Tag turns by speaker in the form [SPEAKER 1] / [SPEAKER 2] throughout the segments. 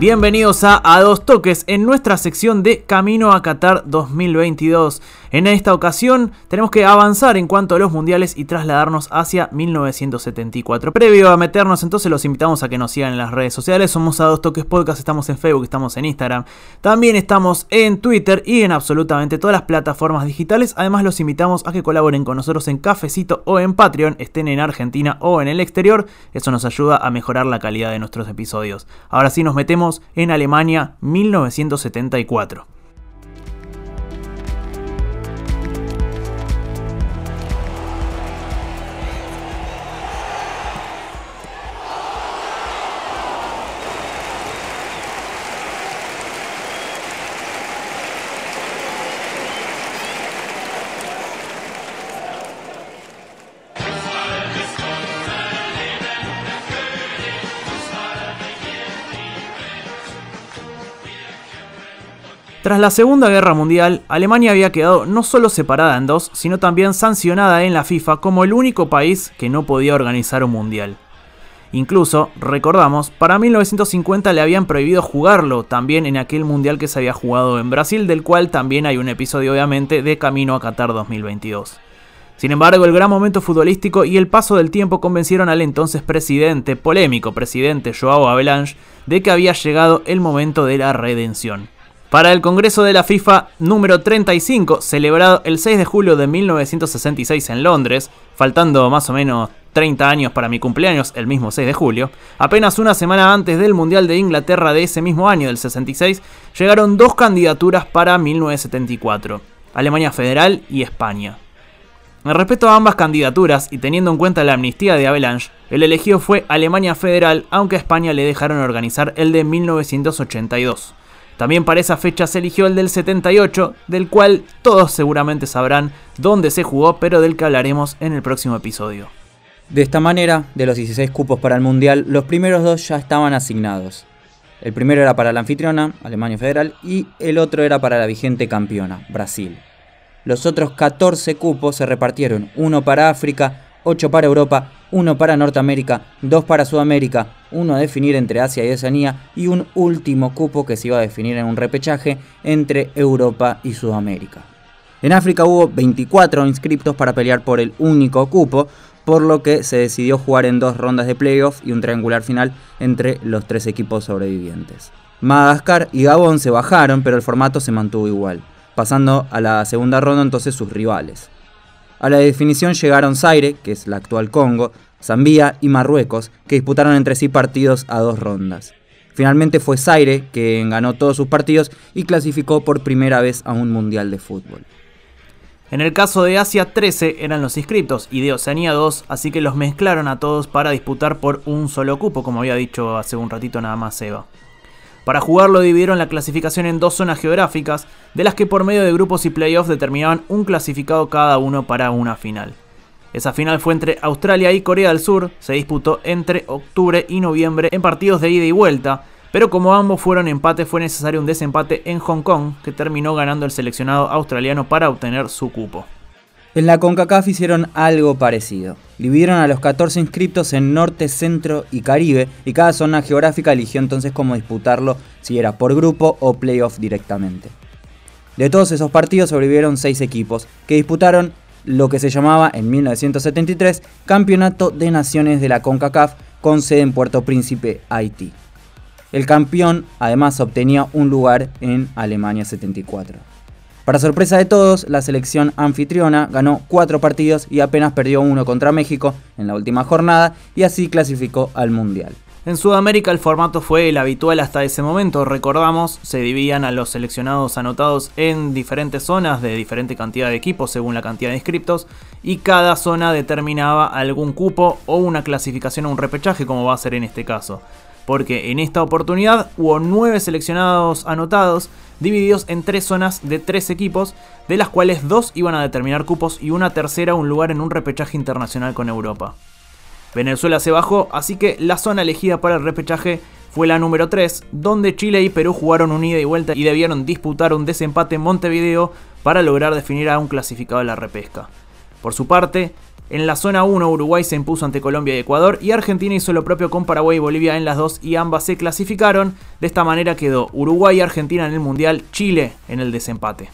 [SPEAKER 1] Bienvenidos a A Dos Toques en nuestra sección de Camino a Qatar 2022. En esta ocasión tenemos que avanzar en cuanto a los mundiales y trasladarnos hacia 1974. Previo a meternos entonces los invitamos a que nos sigan en las redes sociales. Somos A Dos Toques Podcast, estamos en Facebook, estamos en Instagram. También estamos en Twitter y en absolutamente todas las plataformas digitales. Además los invitamos a que colaboren con nosotros en Cafecito o en Patreon, estén en Argentina o en el exterior. Eso nos ayuda a mejorar la calidad de nuestros episodios. Ahora sí nos metemos en Alemania 1974. Tras la Segunda Guerra Mundial, Alemania había quedado no solo separada en dos, sino también sancionada en la FIFA como el único país que no podía organizar un mundial. Incluso, recordamos, para 1950 le habían prohibido jugarlo, también en aquel mundial que se había jugado en Brasil, del cual también hay un episodio obviamente de Camino a Qatar 2022. Sin embargo, el gran momento futbolístico y el paso del tiempo convencieron al entonces presidente, polémico presidente Joao Avalanche, de que había llegado el momento de la redención. Para el Congreso de la FIFA número 35, celebrado el 6 de julio de 1966 en Londres, faltando más o menos 30 años para mi cumpleaños, el mismo 6 de julio, apenas una semana antes del Mundial de Inglaterra de ese mismo año, del 66, llegaron dos candidaturas para 1974, Alemania Federal y España. Respecto a ambas candidaturas y teniendo en cuenta la amnistía de Avalanche, el elegido fue Alemania Federal, aunque a España le dejaron organizar el de 1982. También para esa fecha se eligió el del 78, del cual todos seguramente sabrán dónde se jugó, pero del que hablaremos en el próximo episodio.
[SPEAKER 2] De esta manera, de los 16 cupos para el Mundial, los primeros dos ya estaban asignados. El primero era para la anfitriona, Alemania Federal, y el otro era para la vigente campeona, Brasil. Los otros 14 cupos se repartieron, uno para África, 8 para Europa, 1 para Norteamérica, 2 para Sudamérica, uno a definir entre Asia y Oceanía y un último cupo que se iba a definir en un repechaje entre Europa y Sudamérica. En África hubo 24 inscriptos para pelear por el único cupo, por lo que se decidió jugar en dos rondas de playoff y un triangular final entre los tres equipos sobrevivientes. Madagascar y Gabón se bajaron, pero el formato se mantuvo igual, pasando a la segunda ronda entonces sus rivales. A la definición llegaron Zaire, que es la actual Congo, Zambia y Marruecos, que disputaron entre sí partidos a dos rondas. Finalmente fue Zaire quien ganó todos sus partidos y clasificó por primera vez a un mundial de fútbol.
[SPEAKER 1] En el caso de Asia 13 eran los inscritos y de Oceanía 2, así que los mezclaron a todos para disputar por un solo cupo, como había dicho hace un ratito nada más Eva. Para jugarlo dividieron la clasificación en dos zonas geográficas, de las que por medio de grupos y playoffs determinaban un clasificado cada uno para una final. Esa final fue entre Australia y Corea del Sur, se disputó entre octubre y noviembre en partidos de ida y vuelta, pero como ambos fueron empate fue necesario un desempate en Hong Kong, que terminó ganando el seleccionado australiano para obtener su cupo.
[SPEAKER 2] En la CONCACAF hicieron algo parecido. Dividieron a los 14 inscriptos en Norte, Centro y Caribe y cada zona geográfica eligió entonces cómo disputarlo, si era por grupo o playoff directamente. De todos esos partidos sobrevivieron 6 equipos que disputaron lo que se llamaba en 1973 Campeonato de Naciones de la CONCACAF con sede en Puerto Príncipe, Haití. El campeón además obtenía un lugar en Alemania 74. Para sorpresa de todos, la selección anfitriona ganó cuatro partidos y apenas perdió uno contra México en la última jornada y así clasificó al Mundial.
[SPEAKER 1] En Sudamérica el formato fue el habitual hasta ese momento, recordamos, se dividían a los seleccionados anotados en diferentes zonas de diferente cantidad de equipos según la cantidad de inscriptos y cada zona determinaba algún cupo o una clasificación a un repechaje como va a ser en este caso. Porque en esta oportunidad hubo nueve seleccionados anotados divididos en tres zonas de tres equipos, de las cuales dos iban a determinar cupos y una tercera un lugar en un repechaje internacional con Europa. Venezuela se bajó, así que la zona elegida para el repechaje fue la número 3, donde Chile y Perú jugaron un ida y vuelta y debieron disputar un desempate en Montevideo para lograr definir a un clasificado de la repesca. Por su parte, En la zona 1 Uruguay se impuso ante Colombia y Ecuador y Argentina hizo lo propio con Paraguay y Bolivia en las dos y ambas se clasificaron. De esta manera quedó Uruguay y Argentina en el Mundial, Chile en el desempate.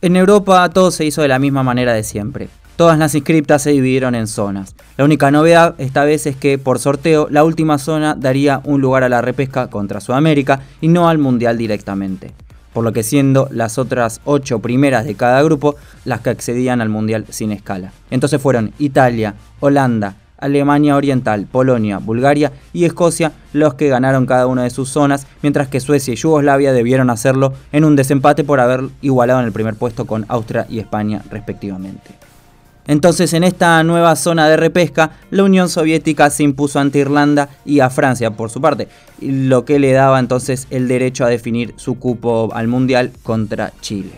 [SPEAKER 2] En Europa todo se hizo de la misma manera de siempre. Todas las inscriptas se dividieron en zonas. La única novedad esta vez es que por sorteo la última zona daría un lugar a la repesca contra Sudamérica y no al Mundial directamente por lo que siendo las otras ocho primeras de cada grupo las que accedían al Mundial sin escala. Entonces fueron Italia, Holanda, Alemania Oriental, Polonia, Bulgaria y Escocia los que ganaron cada una de sus zonas, mientras que Suecia y Yugoslavia debieron hacerlo en un desempate por haber igualado en el primer puesto con Austria y España respectivamente. Entonces en esta nueva zona de repesca, la Unión Soviética se impuso ante Irlanda y a Francia por su parte, lo que le daba entonces el derecho a definir su cupo al Mundial contra Chile.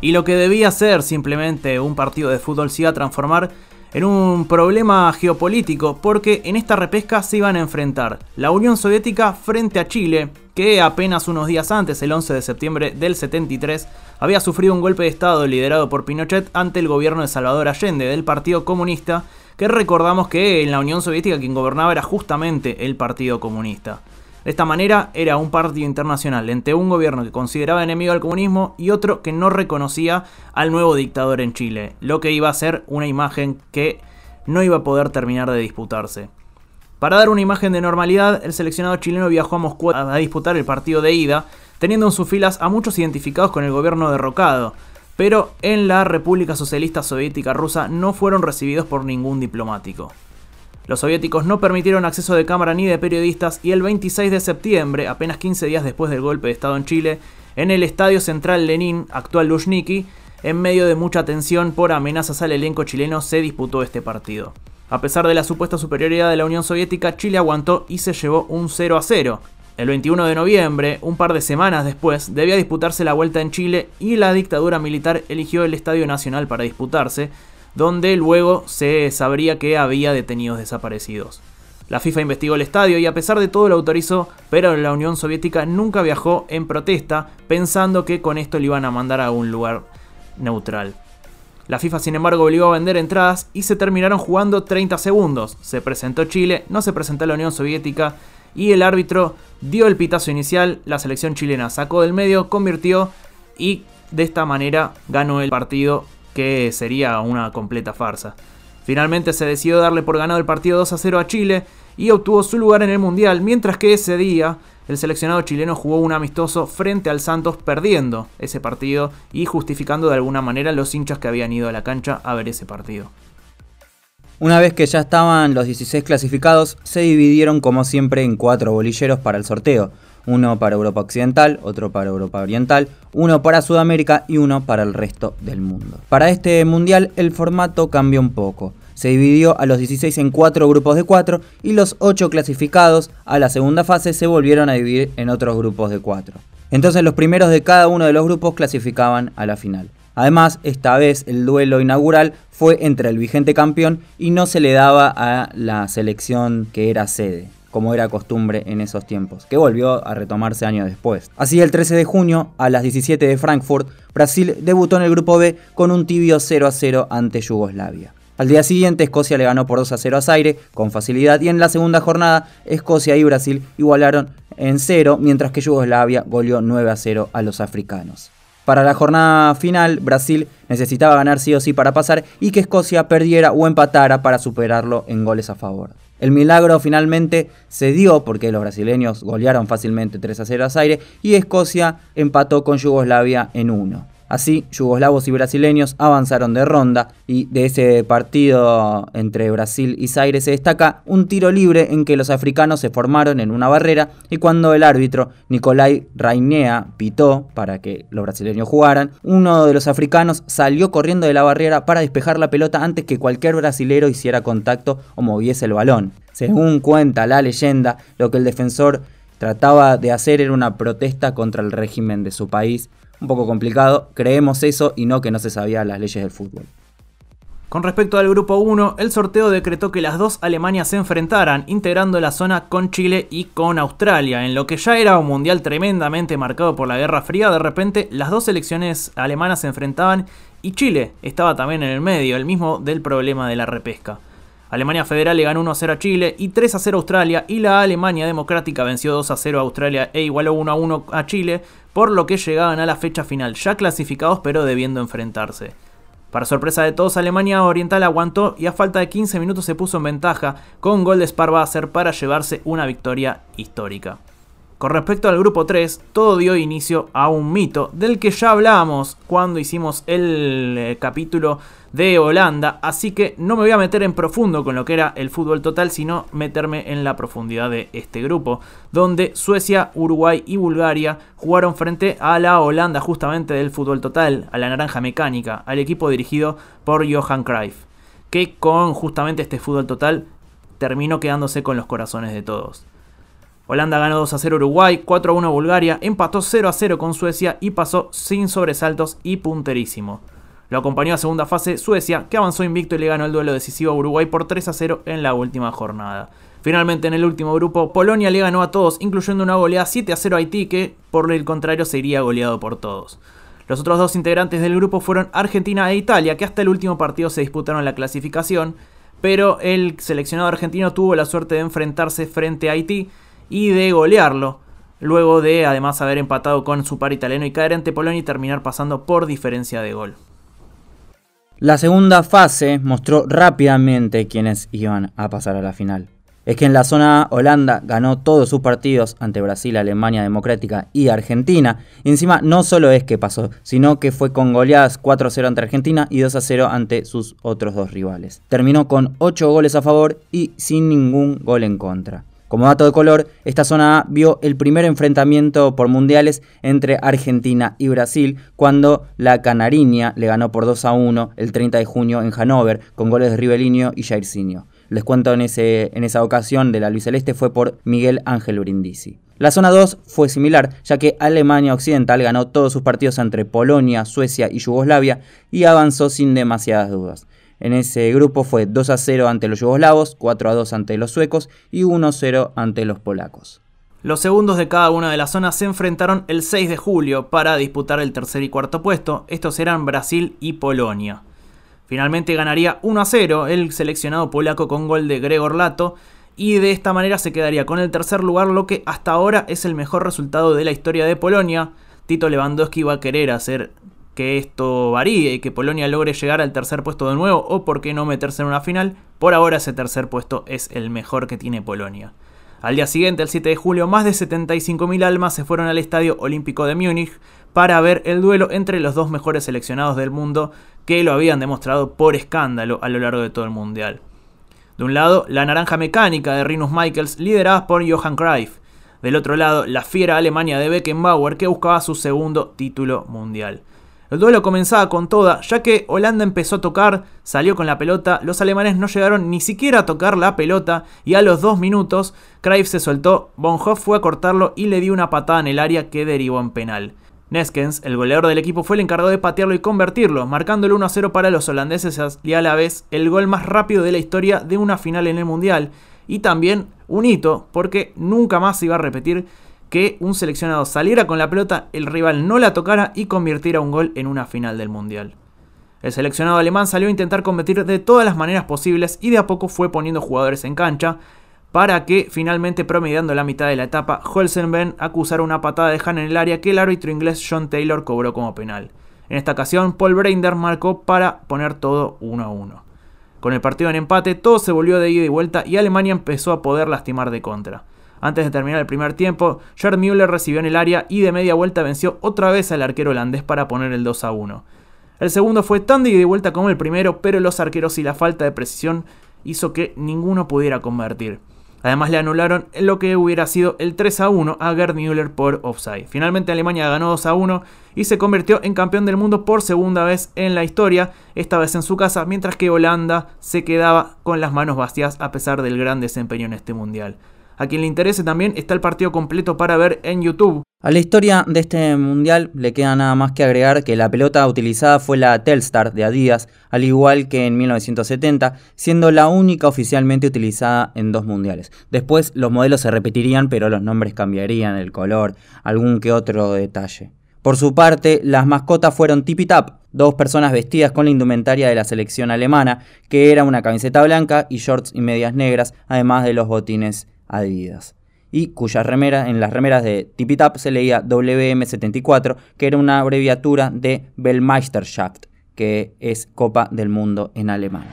[SPEAKER 1] Y lo que debía ser simplemente un partido de fútbol se iba a transformar en un problema geopolítico, porque en esta repesca se iban a enfrentar la Unión Soviética frente a Chile, que apenas unos días antes, el 11 de septiembre del 73, había sufrido un golpe de Estado liderado por Pinochet ante el gobierno de Salvador Allende del Partido Comunista, que recordamos que en la Unión Soviética quien gobernaba era justamente el Partido Comunista. De esta manera era un partido internacional entre un gobierno que consideraba enemigo al comunismo y otro que no reconocía al nuevo dictador en Chile, lo que iba a ser una imagen que no iba a poder terminar de disputarse. Para dar una imagen de normalidad, el seleccionado chileno viajó a Moscú a disputar el partido de ida, teniendo en sus filas a muchos identificados con el gobierno derrocado, pero en la República Socialista Soviética Rusa no fueron recibidos por ningún diplomático. Los soviéticos no permitieron acceso de cámara ni de periodistas y el 26 de septiembre, apenas 15 días después del golpe de Estado en Chile, en el Estadio Central Lenin, actual Luzhniki, en medio de mucha tensión por amenazas al elenco chileno, se disputó este partido. A pesar de la supuesta superioridad de la Unión Soviética, Chile aguantó y se llevó un 0 a 0. El 21 de noviembre, un par de semanas después, debía disputarse la vuelta en Chile y la dictadura militar eligió el Estadio Nacional para disputarse, donde luego se sabría que había detenidos desaparecidos. La FIFA investigó el estadio y a pesar de todo lo autorizó, pero la Unión Soviética nunca viajó en protesta pensando que con esto le iban a mandar a un lugar neutral. La FIFA sin embargo obligó a vender entradas y se terminaron jugando 30 segundos. Se presentó Chile, no se presentó la Unión Soviética y el árbitro dio el pitazo inicial, la selección chilena sacó del medio, convirtió y de esta manera ganó el partido que sería una completa farsa. Finalmente se decidió darle por ganado el partido 2 a 0 a Chile y obtuvo su lugar en el Mundial, mientras que ese día el seleccionado chileno jugó un amistoso frente al Santos perdiendo ese partido y justificando de alguna manera los hinchas que habían ido a la cancha a ver ese partido.
[SPEAKER 2] Una vez que ya estaban los 16 clasificados, se dividieron como siempre en cuatro bolilleros para el sorteo uno para Europa Occidental, otro para Europa Oriental, uno para Sudamérica y uno para el resto del mundo. Para este mundial el formato cambió un poco. Se dividió a los 16 en cuatro grupos de cuatro y los 8 clasificados a la segunda fase se volvieron a dividir en otros grupos de cuatro. Entonces los primeros de cada uno de los grupos clasificaban a la final. Además, esta vez el duelo inaugural fue entre el vigente campeón y no se le daba a la selección que era sede como era costumbre en esos tiempos, que volvió a retomarse años después. Así el 13 de junio, a las 17 de Frankfurt, Brasil debutó en el grupo B con un tibio 0 a 0 ante Yugoslavia. Al día siguiente, Escocia le ganó por 2 a 0 a Zaire con facilidad y en la segunda jornada, Escocia y Brasil igualaron en 0, mientras que Yugoslavia goleó 9 a 0 a los africanos. Para la jornada final, Brasil necesitaba ganar sí o sí para pasar y que Escocia perdiera o empatara para superarlo en goles a favor. El milagro finalmente se dio porque los brasileños golearon fácilmente 3 a 0 a Zaire y Escocia empató con Yugoslavia en 1. Así, yugoslavos y brasileños avanzaron de ronda y de ese partido entre Brasil y Zaire se destaca un tiro libre en que los africanos se formaron en una barrera y cuando el árbitro Nicolai Rainea pitó para que los brasileños jugaran, uno de los africanos salió corriendo de la barrera para despejar la pelota antes que cualquier brasilero hiciera contacto o moviese el balón. Según cuenta la leyenda, lo que el defensor trataba de hacer era una protesta contra el régimen de su país un poco complicado. Creemos eso y no que no se sabía las leyes del fútbol.
[SPEAKER 1] Con respecto al grupo 1, el sorteo decretó que las dos Alemanias se enfrentaran, integrando la zona con Chile y con Australia. En lo que ya era un mundial tremendamente marcado por la Guerra Fría, de repente las dos selecciones alemanas se enfrentaban Y Chile estaba también en el medio, el mismo del problema de la repesca. Alemania Federal le ganó 1-0 a Chile y 3-0 a Australia y la Alemania Democrática venció 2-0 a Australia e igualó 1-1 a Chile, por lo que llegaban a la fecha final ya clasificados pero debiendo enfrentarse. Para sorpresa de todos, Alemania Oriental aguantó y a falta de 15 minutos se puso en ventaja con gol de Sparbasser para llevarse una victoria histórica. Con respecto al grupo 3, todo dio inicio a un mito del que ya hablábamos cuando hicimos el eh, capítulo de Holanda, así que no me voy a meter en profundo con lo que era el fútbol total, sino meterme en la profundidad de este grupo, donde Suecia, Uruguay y Bulgaria jugaron frente a la Holanda justamente del fútbol total, a la naranja mecánica, al equipo dirigido por Johan Cruyff, que con justamente este fútbol total terminó quedándose con los corazones de todos. Holanda ganó 2 a 0 Uruguay, 4 a 1 Bulgaria, empató 0 a 0 con Suecia y pasó sin sobresaltos y punterísimo. Lo acompañó a segunda fase Suecia, que avanzó invicto y le ganó el duelo decisivo a Uruguay por 3 a 0 en la última jornada. Finalmente en el último grupo, Polonia le ganó a todos, incluyendo una goleada 7 a 0 a Haití, que por el contrario sería goleado por todos. Los otros dos integrantes del grupo fueron Argentina e Italia, que hasta el último partido se disputaron la clasificación, pero el seleccionado argentino tuvo la suerte de enfrentarse frente a Haití, y de golearlo, luego de además haber empatado con su par italiano y caer ante Polonia y terminar pasando por diferencia de gol.
[SPEAKER 2] La segunda fase mostró rápidamente quiénes iban a pasar a la final. Es que en la zona Holanda ganó todos sus partidos ante Brasil, Alemania Democrática y Argentina. Y encima no solo es que pasó, sino que fue con goleadas 4-0 ante Argentina y 2-0 ante sus otros dos rivales. Terminó con 8 goles a favor y sin ningún gol en contra. Como dato de color, esta zona A vio el primer enfrentamiento por mundiales entre Argentina y Brasil cuando la Canariña le ganó por 2 a 1 el 30 de junio en Hannover con goles de Rivelinho y Jairzinho. Les cuento en, ese, en esa ocasión de la Luis Celeste fue por Miguel Ángel Brindisi. La zona 2 fue similar, ya que Alemania Occidental ganó todos sus partidos entre Polonia, Suecia y Yugoslavia y avanzó sin demasiadas dudas. En ese grupo fue 2 a 0 ante los yugoslavos, 4 a 2 ante los suecos y 1 a 0 ante los polacos.
[SPEAKER 1] Los segundos de cada una de las zonas se enfrentaron el 6 de julio para disputar el tercer y cuarto puesto. Estos eran Brasil y Polonia. Finalmente ganaría 1 a 0 el seleccionado polaco con gol de Gregor Lato y de esta manera se quedaría con el tercer lugar, lo que hasta ahora es el mejor resultado de la historia de Polonia. Tito Lewandowski va a querer hacer que esto varíe y que Polonia logre llegar al tercer puesto de nuevo o por qué no meterse en una final. Por ahora ese tercer puesto es el mejor que tiene Polonia. Al día siguiente, el 7 de julio, más de 75.000 almas se fueron al Estadio Olímpico de Múnich para ver el duelo entre los dos mejores seleccionados del mundo que lo habían demostrado por escándalo a lo largo de todo el Mundial. De un lado, la naranja mecánica de Rinus Michaels, liderada por Johan Cruyff. Del otro lado, la fiera Alemania de Beckenbauer, que buscaba su segundo título mundial. El duelo comenzaba con toda, ya que Holanda empezó a tocar, salió con la pelota, los alemanes no llegaron ni siquiera a tocar la pelota y a los dos minutos Cruyff se soltó, Bonhoff fue a cortarlo y le dio una patada en el área que derivó en penal. Neskens, el goleador del equipo, fue el encargado de patearlo y convertirlo, marcando el 1-0 para los holandeses y a la vez el gol más rápido de la historia de una final en el Mundial. Y también un hito, porque nunca más se iba a repetir que un seleccionado saliera con la pelota, el rival no la tocara y convirtiera un gol en una final del Mundial. El seleccionado alemán salió a intentar competir de todas las maneras posibles y de a poco fue poniendo jugadores en cancha para que finalmente promediando la mitad de la etapa Holzenben acusara una patada de Han en el área que el árbitro inglés John Taylor cobró como penal. En esta ocasión Paul Breinder marcó para poner todo 1 a 1. Con el partido en empate todo se volvió de ida y vuelta y Alemania empezó a poder lastimar de contra. Antes de terminar el primer tiempo, Gerd Müller recibió en el área y de media vuelta venció otra vez al arquero holandés para poner el 2 a 1. El segundo fue tan de vuelta como el primero, pero los arqueros y la falta de precisión hizo que ninguno pudiera convertir. Además le anularon lo que hubiera sido el 3 a 1 a Gerd Müller por offside. Finalmente Alemania ganó 2 a 1 y se convirtió en campeón del mundo por segunda vez en la historia, esta vez en su casa, mientras que Holanda se quedaba con las manos vacías a pesar del gran desempeño en este mundial. A quien le interese también está el partido completo para ver en YouTube.
[SPEAKER 2] A la historia de este mundial le queda nada más que agregar que la pelota utilizada fue la Telstar de Adidas, al igual que en 1970, siendo la única oficialmente utilizada en dos mundiales. Después los modelos se repetirían, pero los nombres cambiarían, el color, algún que otro detalle. Por su parte, las mascotas fueron Tippy Tap, dos personas vestidas con la indumentaria de la selección alemana, que era una camiseta blanca y shorts y medias negras, además de los botines Adidas. Y cuyas remeras, en las remeras de Tipitap se leía WM74, que era una abreviatura de Weltmeisterschaft, que es Copa del Mundo en alemán.